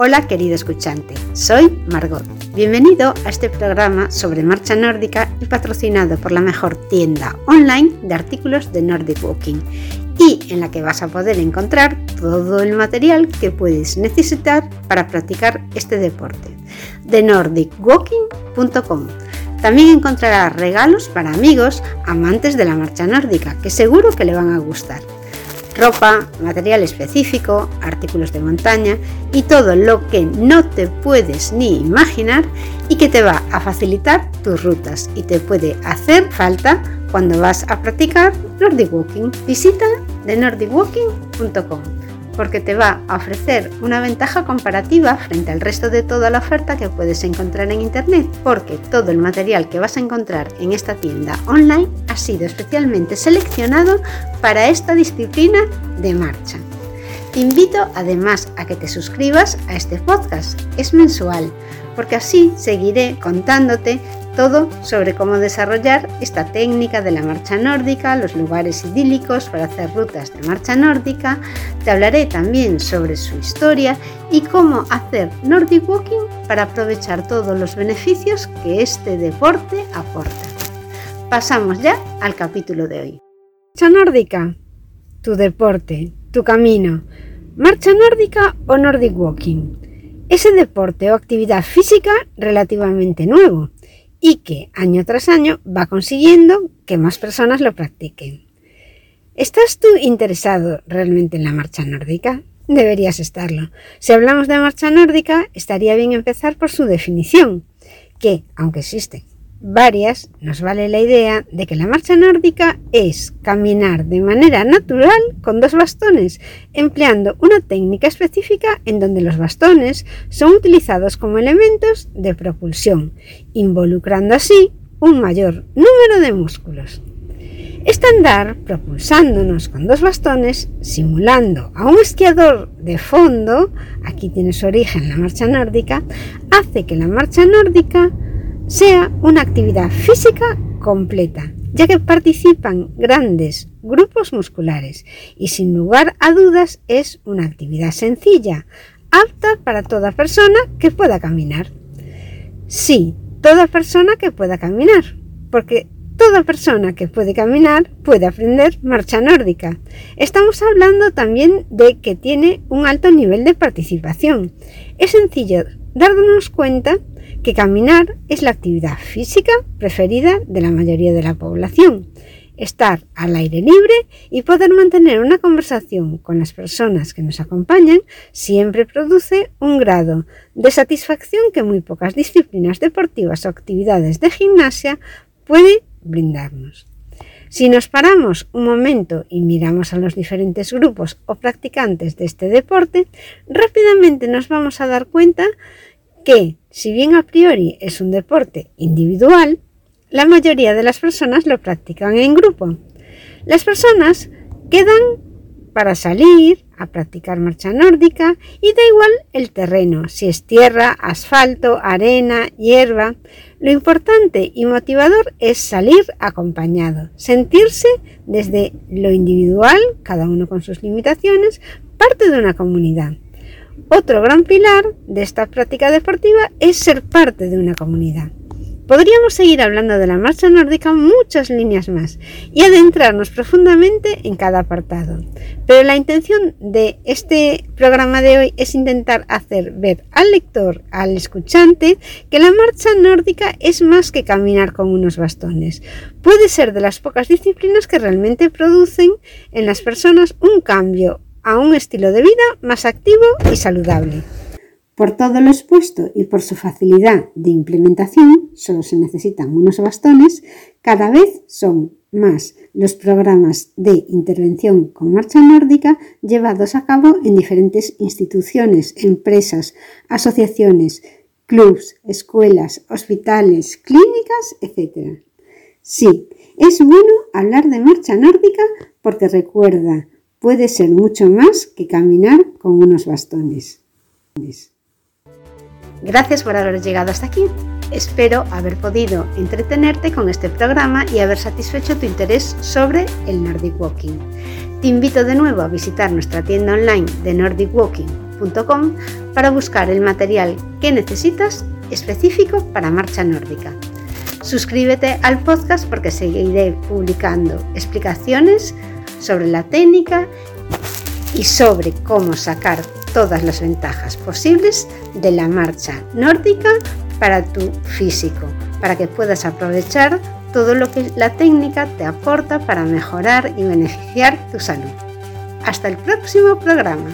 Hola querido escuchante, soy Margot. Bienvenido a este programa sobre marcha nórdica y patrocinado por la mejor tienda online de artículos de Nordic Walking y en la que vas a poder encontrar todo el material que puedes necesitar para practicar este deporte. De nordicwalking.com. También encontrarás regalos para amigos amantes de la marcha nórdica que seguro que le van a gustar ropa, material específico, artículos de montaña y todo lo que no te puedes ni imaginar y que te va a facilitar tus rutas y te puede hacer falta cuando vas a practicar Nordic Walking. Visita de nordicwalking.com porque te va a ofrecer una ventaja comparativa frente al resto de toda la oferta que puedes encontrar en Internet, porque todo el material que vas a encontrar en esta tienda online ha sido especialmente seleccionado para esta disciplina de marcha. Te invito además a que te suscribas a este podcast, es mensual, porque así seguiré contándote todo sobre cómo desarrollar esta técnica de la marcha nórdica, los lugares idílicos para hacer rutas de marcha nórdica. Te hablaré también sobre su historia y cómo hacer Nordic Walking para aprovechar todos los beneficios que este deporte aporta. Pasamos ya al capítulo de hoy. Marcha nórdica, tu deporte, tu camino. Marcha nórdica o Nordic Walking. Ese deporte o actividad física relativamente nuevo y que año tras año va consiguiendo que más personas lo practiquen. ¿Estás tú interesado realmente en la marcha nórdica? Deberías estarlo. Si hablamos de marcha nórdica, estaría bien empezar por su definición, que, aunque existe varias, nos vale la idea de que la marcha nórdica es caminar de manera natural con dos bastones, empleando una técnica específica en donde los bastones son utilizados como elementos de propulsión, involucrando así un mayor número de músculos. Este andar propulsándonos con dos bastones, simulando a un esquiador de fondo, aquí tiene su origen la marcha nórdica, hace que la marcha nórdica sea una actividad física completa, ya que participan grandes grupos musculares y sin lugar a dudas es una actividad sencilla, apta para toda persona que pueda caminar. Sí, toda persona que pueda caminar, porque toda persona que puede caminar puede aprender marcha nórdica. Estamos hablando también de que tiene un alto nivel de participación. Es sencillo darnos cuenta que caminar es la actividad física preferida de la mayoría de la población. Estar al aire libre y poder mantener una conversación con las personas que nos acompañan siempre produce un grado de satisfacción que muy pocas disciplinas deportivas o actividades de gimnasia puede brindarnos. Si nos paramos un momento y miramos a los diferentes grupos o practicantes de este deporte, rápidamente nos vamos a dar cuenta que, si bien a priori es un deporte individual, la mayoría de las personas lo practican en grupo. Las personas quedan para salir a practicar marcha nórdica y da igual el terreno, si es tierra, asfalto, arena, hierba. Lo importante y motivador es salir acompañado, sentirse desde lo individual, cada uno con sus limitaciones, parte de una comunidad. Otro gran pilar de esta práctica deportiva es ser parte de una comunidad. Podríamos seguir hablando de la marcha nórdica muchas líneas más y adentrarnos profundamente en cada apartado. Pero la intención de este programa de hoy es intentar hacer ver al lector, al escuchante, que la marcha nórdica es más que caminar con unos bastones. Puede ser de las pocas disciplinas que realmente producen en las personas un cambio a un estilo de vida más activo y saludable. Por todo lo expuesto y por su facilidad de implementación, solo se necesitan unos bastones, cada vez son más los programas de intervención con marcha nórdica llevados a cabo en diferentes instituciones, empresas, asociaciones, clubs, escuelas, hospitales, clínicas, etc. Sí, es bueno hablar de marcha nórdica porque recuerda, puede ser mucho más que caminar con unos bastones. Gracias por haber llegado hasta aquí. Espero haber podido entretenerte con este programa y haber satisfecho tu interés sobre el Nordic Walking. Te invito de nuevo a visitar nuestra tienda online de Nordic Walking marchanordica.com para buscar el material que necesitas específico para marcha nórdica. Suscríbete al podcast porque seguiré publicando explicaciones sobre la técnica y sobre cómo sacar todas las ventajas posibles de la marcha nórdica para tu físico, para que puedas aprovechar todo lo que la técnica te aporta para mejorar y beneficiar tu salud. Hasta el próximo programa.